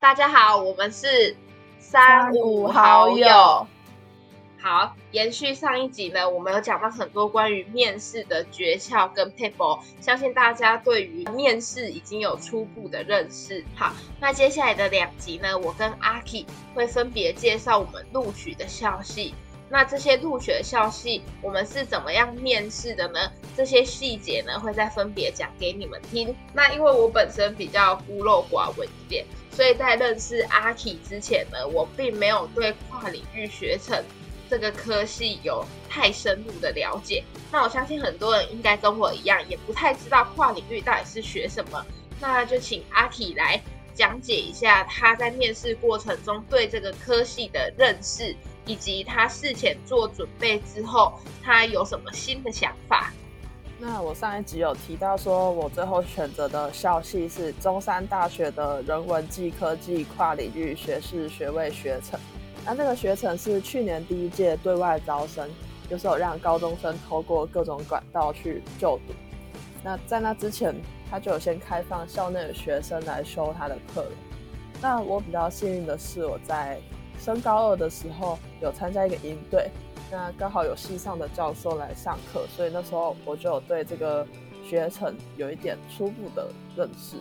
大家好，我们是三五好友。好，延续上一集呢，我们有讲到很多关于面试的诀窍跟 paper，相信大家对于面试已经有初步的认识。好，那接下来的两集呢，我跟阿 K 会分别介绍我们录取的消息。那这些入学校系，我们是怎么样面试的呢？这些细节呢，会再分别讲给你们听。那因为我本身比较孤陋寡闻一点，所以在认识阿 K 之前呢，我并没有对跨领域学程这个科系有太深入的了解。那我相信很多人应该跟我一样，也不太知道跨领域到底是学什么。那就请阿 K 来讲解一下他在面试过程中对这个科系的认识。以及他事前做准备之后，他有什么新的想法？那我上一集有提到说，我最后选择的校系是中山大学的人文暨科技跨领域学士学位学程。那那个学程是去年第一届对外招生，就是有让高中生透过各种管道去就读。那在那之前，他就有先开放校内的学生来修他的课了。那我比较幸运的是，我在升高二的时候有参加一个营队，那刚好有系上的教授来上课，所以那时候我就有对这个学程有一点初步的认识。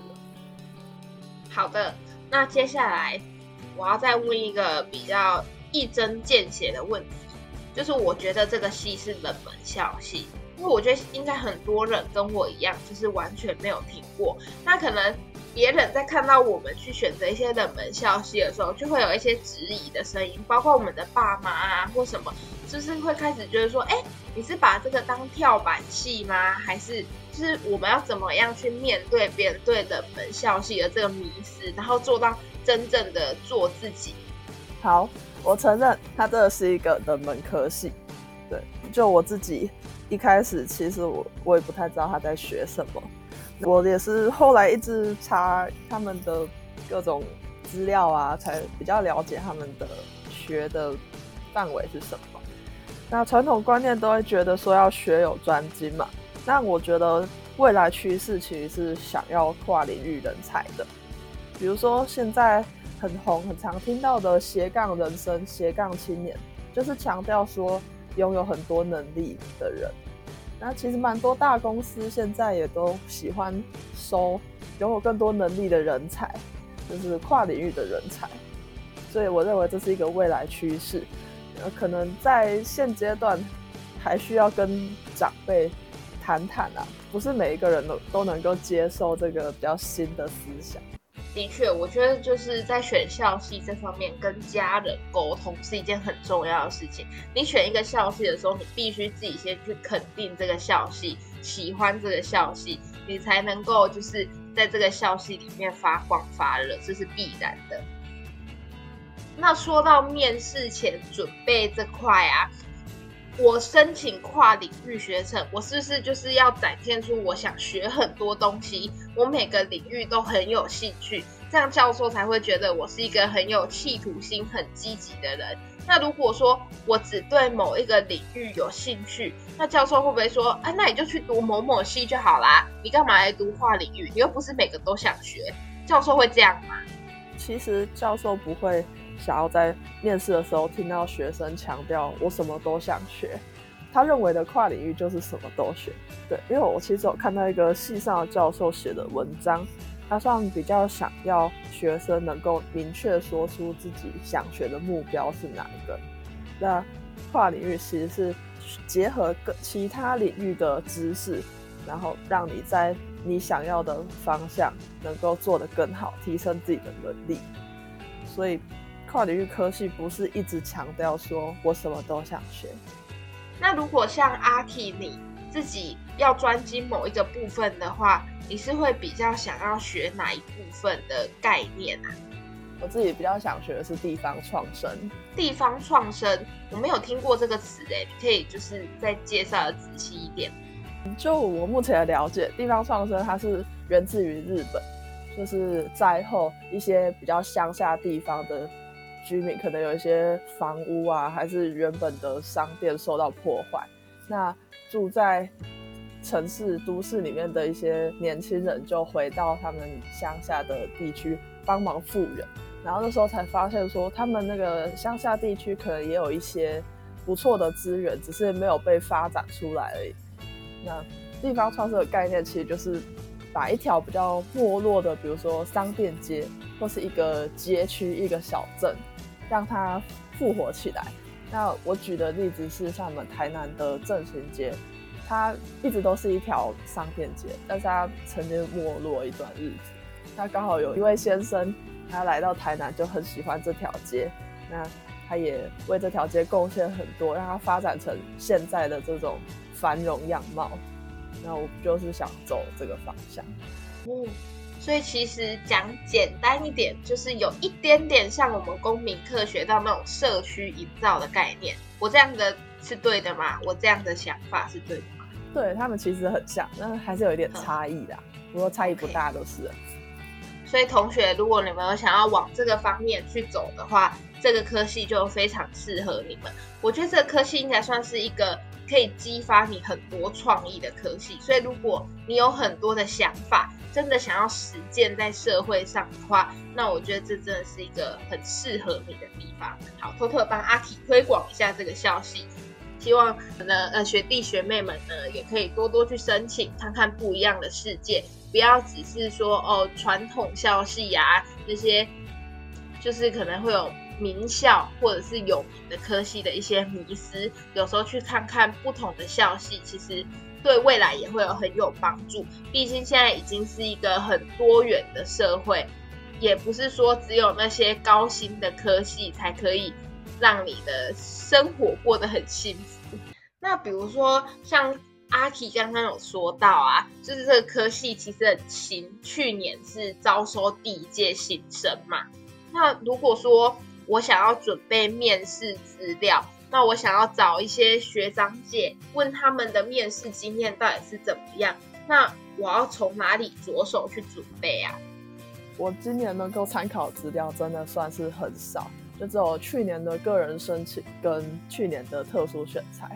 好的，那接下来我要再问一个比较一针见血的问题，就是我觉得这个系是冷门校系，因为我觉得应该很多人跟我一样，就是完全没有听过，那可能。别人在看到我们去选择一些冷门校系的时候，就会有一些质疑的声音，包括我们的爸妈啊或什么，就是会开始觉得说，哎，你是把这个当跳板系吗？还是就是我们要怎么样去面对别人对冷门校系的这个迷思，然后做到真正的做自己？好，我承认它真的是一个冷门科系。对，就我自己一开始其实我我也不太知道他在学什么。我也是后来一直查他们的各种资料啊，才比较了解他们的学的范围是什么。那传统观念都会觉得说要学有专精嘛，那我觉得未来趋势其实是想要跨领域人才的。比如说现在很红、很常听到的斜杠人生、斜杠青年，就是强调说拥有很多能力的人。那其实蛮多大公司现在也都喜欢收拥有更多能力的人才，就是跨领域的人才。所以我认为这是一个未来趋势。呃，可能在现阶段还需要跟长辈谈谈啊，不是每一个人都都能够接受这个比较新的思想。的确，我觉得就是在选校系这方面，跟家人沟通是一件很重要的事情。你选一个校系的时候，你必须自己先去肯定这个校系，喜欢这个校系，你才能够就是在这个校系里面发光发热，这是必然的。那说到面试前准备这块啊。我申请跨领域学程，我是不是就是要展现出我想学很多东西，我每个领域都很有兴趣，这样教授才会觉得我是一个很有企图心、很积极的人。那如果说我只对某一个领域有兴趣，那教授会不会说，哎，那你就去读某某系就好啦？你干嘛来读跨领域？你又不是每个都想学，教授会这样吗？其实教授不会。想要在面试的时候听到学生强调我什么都想学，他认为的跨领域就是什么都学。对，因为我其实有看到一个系上的教授写的文章，他算比较想要学生能够明确说出自己想学的目标是哪一个。那跨领域其实是结合各其他领域的知识，然后让你在你想要的方向能够做得更好，提升自己的能力。所以。跨领域科系不是一直强调说我什么都想学。那如果像阿 K 你自己要专精某一个部分的话，你是会比较想要学哪一部分的概念啊？我自己比较想学的是地方创生。地方创生，我没有听过这个词诶，可以就是再介绍的仔细一点。就我目前的了解，地方创生它是源自于日本，就是灾后一些比较乡下地方的。居民可能有一些房屋啊，还是原本的商店受到破坏，那住在城市都市里面的一些年轻人就回到他们乡下的地区帮忙复原，然后那时候才发现说，他们那个乡下地区可能也有一些不错的资源，只是没有被发展出来而已。那地方创生的概念其实就是把一条比较没落的，比如说商店街或是一个街区、一个小镇，让它复活起来。那我举的例子是像我们台南的正兴街，它一直都是一条商店街，但是它曾经没落一段日子。那刚好有一位先生，他来到台南就很喜欢这条街，那他也为这条街贡献很多，让它发展成现在的这种繁荣样貌。那我就是想走这个方向。所以其实讲简单一点，就是有一点点像我们公民课学到那种社区营造的概念。我这样的是对的吗？我这样的想法是对的吗？对他们其实很像，但还是有一点差异的，不过差异不大都是。所以同学，如果你们有想要往这个方面去走的话，这个科系就非常适合你们。我觉得这个科系应该算是一个。可以激发你很多创意的科系，所以如果你有很多的想法，真的想要实践在社会上的话，那我觉得这真的是一个很适合你的地方。好，偷偷帮阿 K 推广一下这个消息，希望呢呃学弟学妹们呢也可以多多去申请，看看不一样的世界，不要只是说哦传统校系啊那些，就是可能会有。名校或者是有名的科系的一些迷思，有时候去看看不同的校系，其实对未来也会有很有帮助。毕竟现在已经是一个很多元的社会，也不是说只有那些高薪的科系才可以让你的生活过得很幸福。那比如说像阿 K 刚刚有说到啊，就是这个科系其实很新，去年是招收第一届新生嘛。那如果说我想要准备面试资料，那我想要找一些学长姐问他们的面试经验到底是怎么样，那我要从哪里着手去准备啊？我今年能够参考资料真的算是很少，就只有去年的个人申请跟去年的特殊选材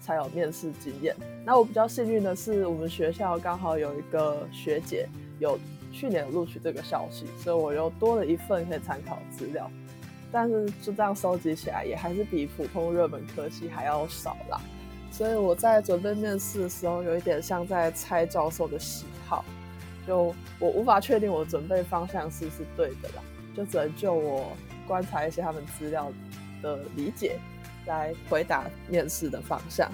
才有面试经验。那我比较幸运的是，我们学校刚好有一个学姐有去年录取这个消息，所以我又多了一份可以参考资料。但是就这样收集起来，也还是比普通热门科系还要少啦。所以我在准备面试的时候，有一点像在猜教授的喜好，就我无法确定我准备方向是不是对的啦，就只能就我观察一些他们资料的理解来回答面试的方向。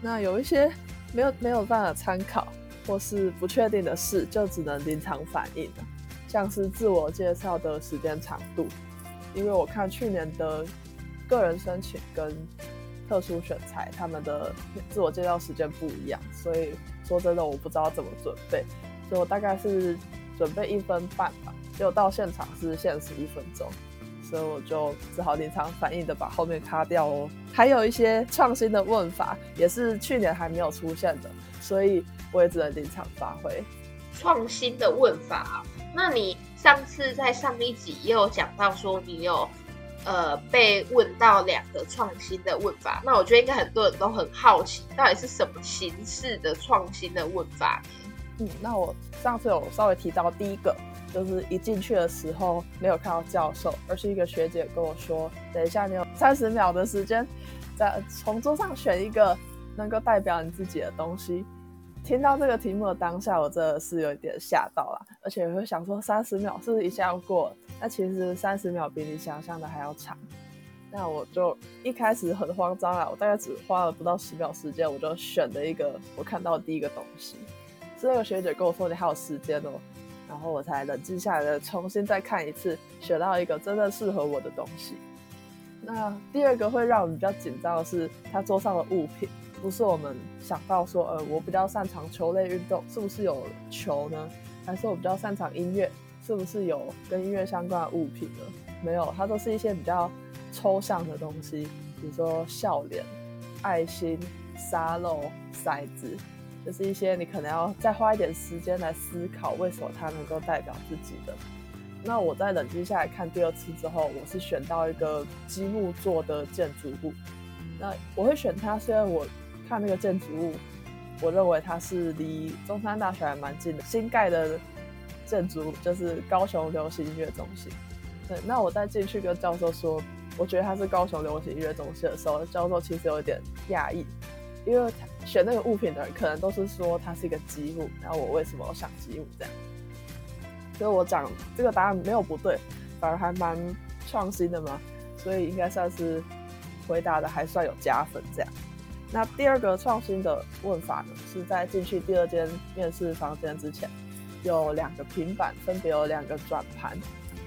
那有一些没有没有办法参考或是不确定的事，就只能临场反应了，像是自我介绍的时间长度。因为我看去年的个人申请跟特殊选材，他们的自我介绍时间不一样，所以说真的我不知道怎么准备，所以我大概是准备一分半吧，结果到现场是限时一分钟，所以我就只好临场反应的把后面卡掉哦。还有一些创新的问法，也是去年还没有出现的，所以我也只能临场发挥。创新的问法，那你？上次在上一集也有讲到说你有呃被问到两个创新的问法，那我觉得应该很多人都很好奇，到底是什么形式的创新的问法？嗯，那我上次有稍微提到第一个，就是一进去的时候没有看到教授，而是一个学姐跟我说，等一下你有三十秒的时间，在从桌上选一个能够代表你自己的东西。听到这个题目的当下，我真的是有一点吓到了，而且会想说三十秒是不是一下要过？那其实三十秒比你想象的还要长。那我就一开始很慌张啊，我大概只花了不到十秒时间，我就选了一个我看到的第一个东西。是那个学姐跟我说你还有时间哦，然后我才冷静下来的重新再看一次，选到一个真正适合我的东西。那第二个会让我们比较紧张的是他桌上的物品。不是我们想到说，呃，我比较擅长球类运动，是不是有球呢？还是我比较擅长音乐，是不是有跟音乐相关的物品呢？没有，它都是一些比较抽象的东西，比如说笑脸、爱心、沙漏、骰子，就是一些你可能要再花一点时间来思考为什么它能够代表自己的。那我在冷静下来看第二次之后，我是选到一个积木做的建筑物。那我会选它，虽然我。看那个建筑物，我认为它是离中山大学还蛮近的。新盖的建筑就是高雄流行音乐中心。对，那我再进去跟教授说，我觉得他是高雄流行音乐中心的时候，教授其实有点讶异，因为选那个物品的人可能都是说它是一个积木，然后我为什么想积木这样？所以我讲这个答案没有不对，反而还蛮创新的嘛，所以应该算是回答的还算有加分这样。那第二个创新的问法呢，是在进去第二间面试房间之前，有两个平板，分别有两个转盘。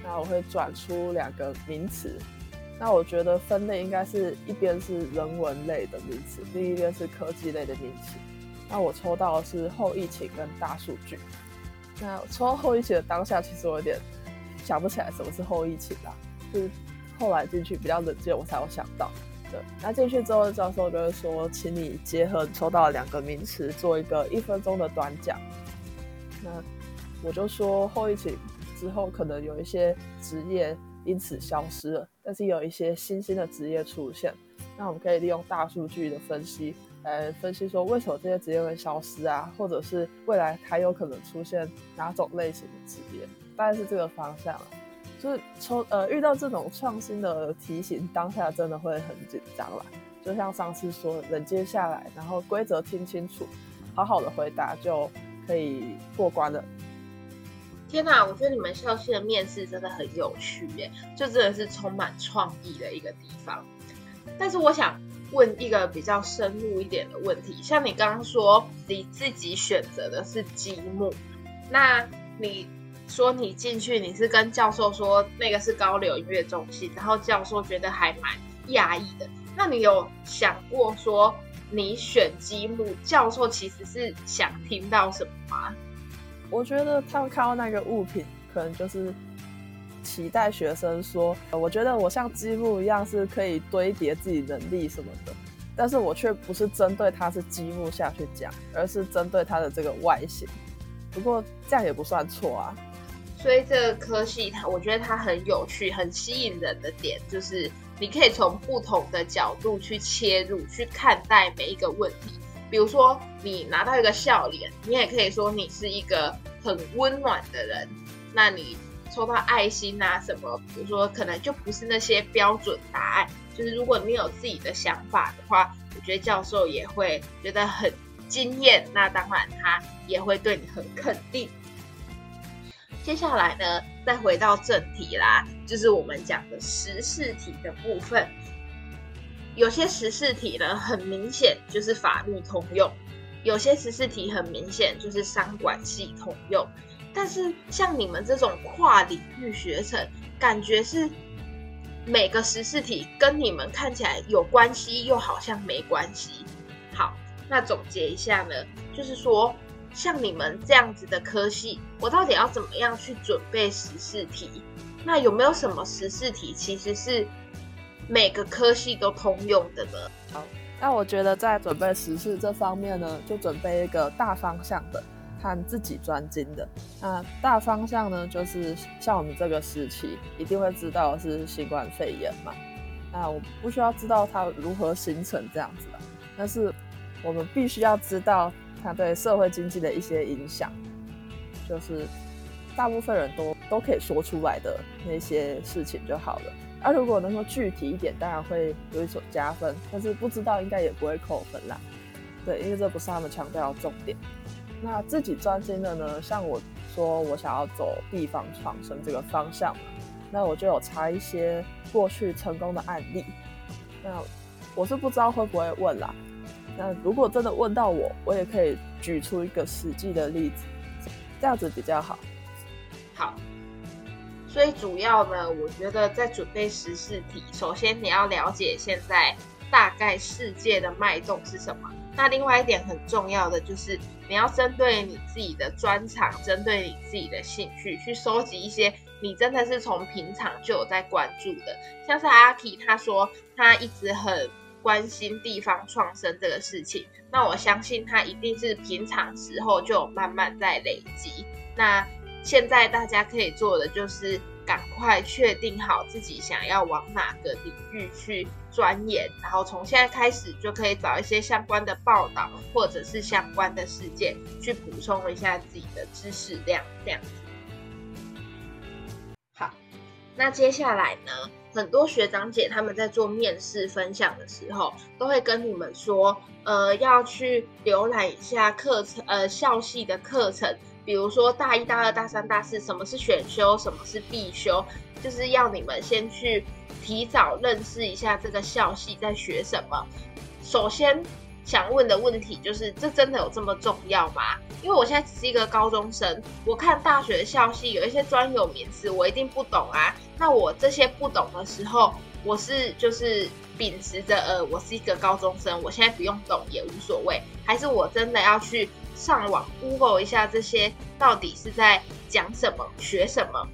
那我会转出两个名词，那我觉得分类应该是一边是人文类的名词，另一边是科技类的名词。那我抽到的是后疫情跟大数据。那抽到后疫情的当下，其实我有点想不起来什么是后疫情啦，就是后来进去比较冷静，我才有想到。那进去之后，教授就会说，请你结合抽到两个名词，做一个一分钟的短讲。那我就说后疫情。之后可能有一些职业因此消失了，但是有一些新兴的职业出现。那我们可以利用大数据的分析来分析说，为什么这些职业会消失啊？或者是未来还有可能出现哪种类型的职业？大概是这个方向了。就是抽呃遇到这种创新的题型，当下真的会很紧张啦。就像上次说，冷静下来，然后规则听清楚，好好的回答就可以过关了。天哪，我觉得你们校系的面试真的很有趣耶，就真的是充满创意的一个地方。但是我想问一个比较深入一点的问题，像你刚刚说你自己选择的是积木，那你说你进去你是跟教授说那个是高流音乐中心，然后教授觉得还蛮讶异的。那你有想过说你选积木，教授其实是想听到什么吗？我觉得他们看到那个物品，可能就是期待学生说：“我觉得我像积木一样是可以堆叠自己能力什么的。”但是我却不是针对它是积木下去讲，而是针对它的这个外形。不过这样也不算错啊。所以这个科系，它我觉得它很有趣、很吸引人的点，就是你可以从不同的角度去切入，去看待每一个问题。比如说，你拿到一个笑脸，你也可以说你是一个很温暖的人。那你抽到爱心啊什么，比如说可能就不是那些标准答案。就是如果你有自己的想法的话，我觉得教授也会觉得很惊艳。那当然，他也会对你很肯定。接下来呢，再回到正题啦，就是我们讲的十四题的部分。有些十四题呢，很明显就是法律通用；有些十四题很明显就是商管系通用。但是像你们这种跨领域学程，感觉是每个十四题跟你们看起来有关系，又好像没关系。好，那总结一下呢，就是说，像你们这样子的科系，我到底要怎么样去准备十四题？那有没有什么十四题其实是？每个科系都通用的呢。好，那我觉得在准备时事这方面呢，就准备一个大方向的，看自己专精的。那大方向呢，就是像我们这个时期一定会知道是新冠肺炎嘛。那我不需要知道它如何形成这样子的，但是我们必须要知道它对社会经济的一些影响，就是大部分人都都可以说出来的那些事情就好了。啊，如果能够具体一点，当然会有一所加分，但是不知道应该也不会扣分啦。对，因为这不是他们强调的重点。那自己专心的呢？像我说我想要走地方创生这个方向嘛，那我就有查一些过去成功的案例。那我是不知道会不会问啦。那如果真的问到我，我也可以举出一个实际的例子，这样子比较好。好。所以主要呢，我觉得在准备十四题，首先你要了解现在大概世界的脉动是什么。那另外一点很重要的就是，你要针对你自己的专长，针对你自己的兴趣，去收集一些你真的是从平常就有在关注的。像是阿 K 他说他一直很关心地方创生这个事情，那我相信他一定是平常时候就慢慢在累积。那现在大家可以做的就是赶快确定好自己想要往哪个领域去钻研，然后从现在开始就可以找一些相关的报道或者是相关的事件去补充一下自己的知识量，这样子。好，那接下来呢？很多学长姐他们在做面试分享的时候，都会跟你们说，呃，要去浏览一下课程，呃，校系的课程，比如说大一、大二、大三、大四，什么是选修，什么是必修，就是要你们先去提早认识一下这个校系在学什么。首先。想问的问题就是：这真的有这么重要吗？因为我现在只是一个高中生，我看大学的校系有一些专有名词，我一定不懂啊。那我这些不懂的时候，我是就是秉持着呃，我是一个高中生，我现在不用懂也无所谓，还是我真的要去上网 Google 一下这些到底是在讲什么、学什么？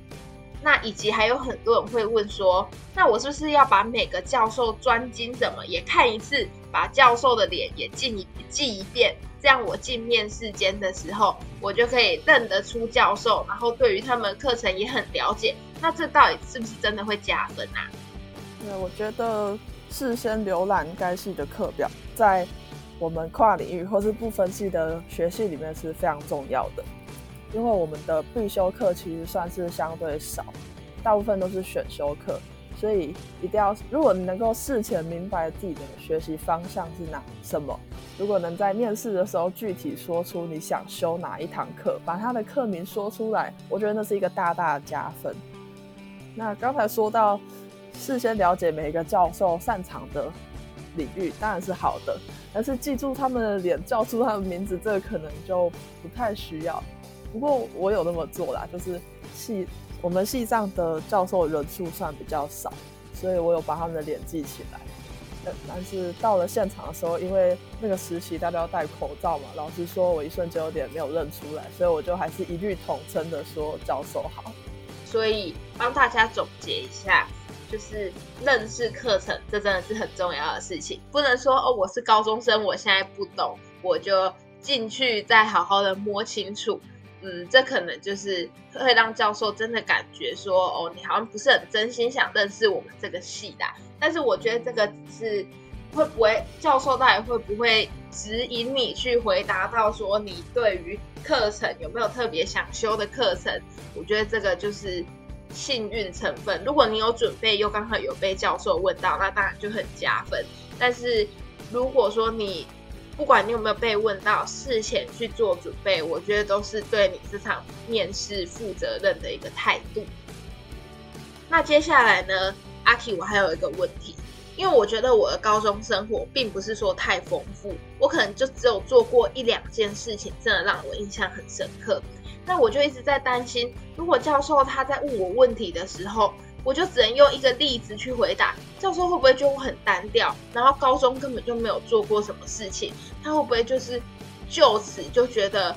那以及还有很多人会问说，那我是不是要把每个教授专精怎么也看一次，把教授的脸也记一记一遍，这样我进面试间的时候，我就可以认得出教授，然后对于他们课程也很了解。那这到底是不是真的会加分啊？对，我觉得事先浏览该系的课表，在我们跨领域或是不分系的学系里面是非常重要的。因为我们的必修课其实算是相对少，大部分都是选修课，所以一定要，如果你能够事前明白自己的学习方向是哪什么，如果能在面试的时候具体说出你想修哪一堂课，把他的课名说出来，我觉得那是一个大大的加分。那刚才说到事先了解每一个教授擅长的领域，当然是好的，但是记住他们的脸，叫出他们名字，这个可能就不太需要。不过我有那么做啦，就是系我们系上的教授人数算比较少，所以我有把他们的脸记起来。但是到了现场的时候，因为那个实习大家要戴口罩嘛，老师说我一瞬间有点没有认出来，所以我就还是一律统称的说教授好。所以帮大家总结一下，就是认识课程，这真的是很重要的事情，不能说哦我是高中生，我现在不懂，我就进去再好好的摸清楚。嗯，这可能就是会让教授真的感觉说，哦，你好像不是很真心想认识我们这个系的。但是我觉得这个是会不会教授到底会不会指引你去回答到说你对于课程有没有特别想修的课程？我觉得这个就是幸运成分。如果你有准备又刚好有被教授问到，那当然就很加分。但是如果说你不管你有没有被问到，事前去做准备，我觉得都是对你这场面试负责任的一个态度。那接下来呢，阿 K，我还有一个问题，因为我觉得我的高中生活并不是说太丰富，我可能就只有做过一两件事情，真的让我印象很深刻。那我就一直在担心，如果教授他在问我问题的时候，我就只能用一个例子去回答，教授会不会就很单调？然后高中根本就没有做过什么事情，他会不会就是就此就觉得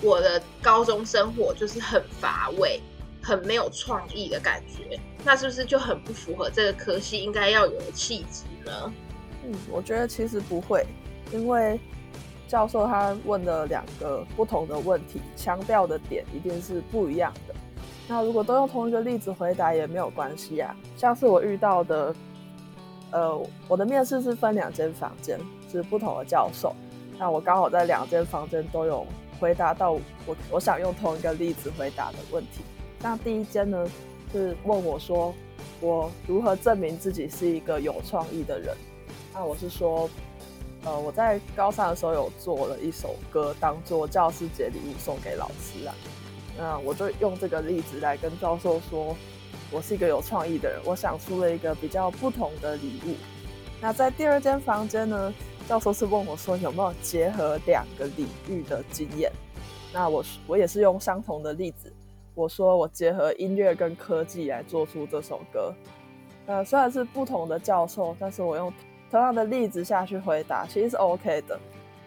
我的高中生活就是很乏味、很没有创意的感觉？那是不是就很不符合这个科系应该要有的气质呢？嗯，我觉得其实不会，因为教授他问了两个不同的问题，强调的点一定是不一样的。那如果都用同一个例子回答也没有关系啊。像是我遇到的，呃，我的面试是分两间房间，是不同的教授。那我刚好在两间房间都有回答到我我想用同一个例子回答的问题。那第一间呢，是问我说我如何证明自己是一个有创意的人。那我是说，呃，我在高三的时候有做了一首歌，当做教师节礼物送给老师啊。那我就用这个例子来跟教授说，我是一个有创意的人，我想出了一个比较不同的礼物。那在第二间房间呢，教授是问我说有没有结合两个领域的经验。那我我也是用相同的例子，我说我结合音乐跟科技来做出这首歌。呃，虽然是不同的教授，但是我用同样的例子下去回答，其实是 OK 的。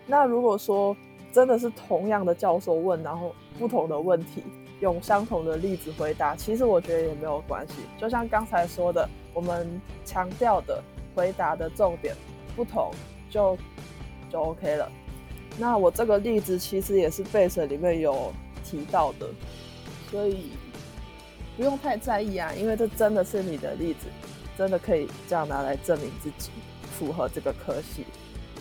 那如果说真的是同样的教授问，然后不同的问题用相同的例子回答，其实我觉得也没有关系。就像刚才说的，我们强调的回答的重点不同，就就 OK 了。那我这个例子其实也是背水里面有提到的，所以不用太在意啊，因为这真的是你的例子，真的可以这样拿来证明自己符合这个科系。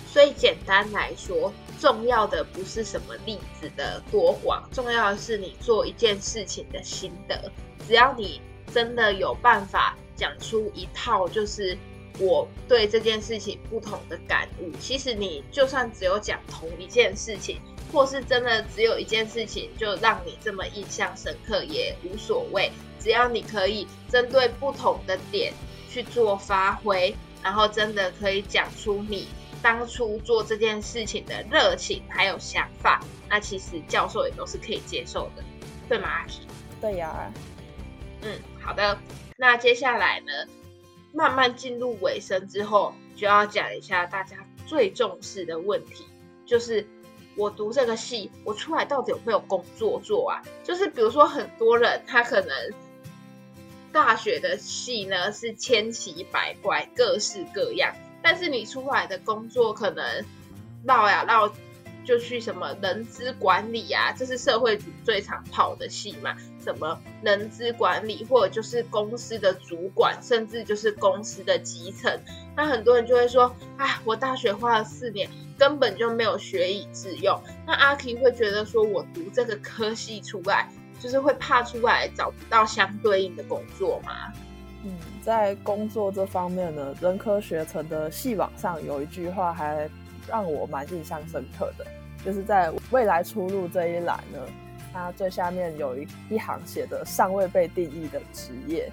所以简单来说。重要的不是什么例子的多广，重要的是你做一件事情的心得。只要你真的有办法讲出一套就是我对这件事情不同的感悟。其实你就算只有讲同一件事情，或是真的只有一件事情就让你这么印象深刻也无所谓，只要你可以针对不同的点去做发挥，然后真的可以讲出你。当初做这件事情的热情还有想法，那其实教授也都是可以接受的，对吗？对呀。嗯，好的。那接下来呢，慢慢进入尾声之后，就要讲一下大家最重视的问题，就是我读这个系，我出来到底有没有工作做啊？就是比如说，很多人他可能大学的系呢是千奇百怪，各式各样。但是你出来的工作可能绕呀绕，就去什么人资管理啊，这是社会组最常跑的戏嘛。什么人资管理，或者就是公司的主管，甚至就是公司的基层。那很多人就会说：“哎，我大学花了四年，根本就没有学以致用。”那阿 K 会觉得说：“我读这个科系出来，就是会怕出来找不到相对应的工作吗？”在工作这方面呢，人科学程的系网上有一句话还让我蛮印象深刻的，就是在未来出路这一栏呢，它最下面有一一行写的尚未被定义的职业。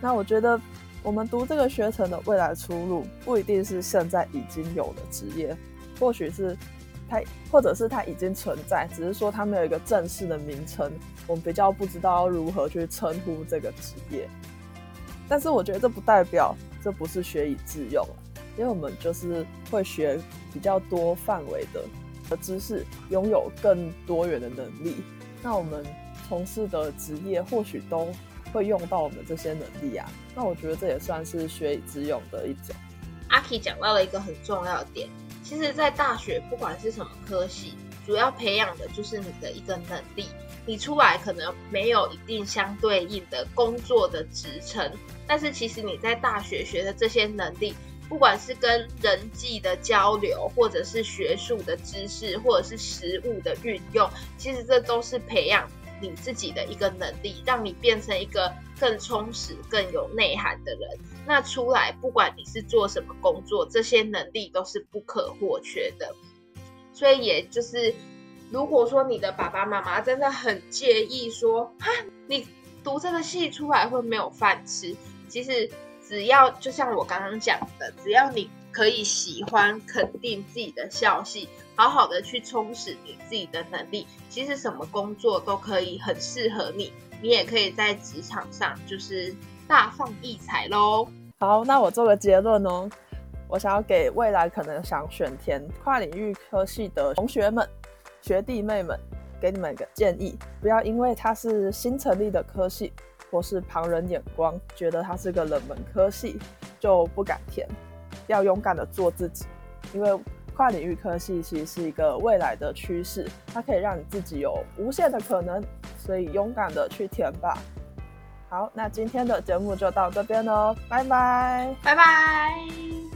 那我觉得我们读这个学程的未来出路不一定是现在已经有的职业，或许是它，或者是它已经存在，只是说它没有一个正式的名称，我们比较不知道如何去称呼这个职业。但是我觉得这不代表这不是学以致用因为我们就是会学比较多范围的的知识，拥有更多元的能力。那我们从事的职业或许都会用到我们这些能力啊。那我觉得这也算是学以致用的一种。阿 K 讲到了一个很重要的点，其实，在大学不管是什么科系，主要培养的就是你的一个能力。你出来可能没有一定相对应的工作的职称，但是其实你在大学学的这些能力，不管是跟人际的交流，或者是学术的知识，或者是实物的运用，其实这都是培养你自己的一个能力，让你变成一个更充实、更有内涵的人。那出来不管你是做什么工作，这些能力都是不可或缺的。所以也就是。如果说你的爸爸妈妈真的很介意说啊，你读这个戏出来会没有饭吃，其实只要就像我刚刚讲的，只要你可以喜欢、肯定自己的校系，好好的去充实你自己的能力，其实什么工作都可以很适合你，你也可以在职场上就是大放异彩喽。好，那我做个结论哦，我想要给未来可能想选填跨领域科系的同学们。学弟妹们，给你们一个建议：不要因为它是新成立的科系，或是旁人眼光觉得它是个冷门科系，就不敢填。要勇敢的做自己，因为跨领域科系其实是一个未来的趋势，它可以让你自己有无限的可能，所以勇敢的去填吧。好，那今天的节目就到这边喽，拜拜，拜拜。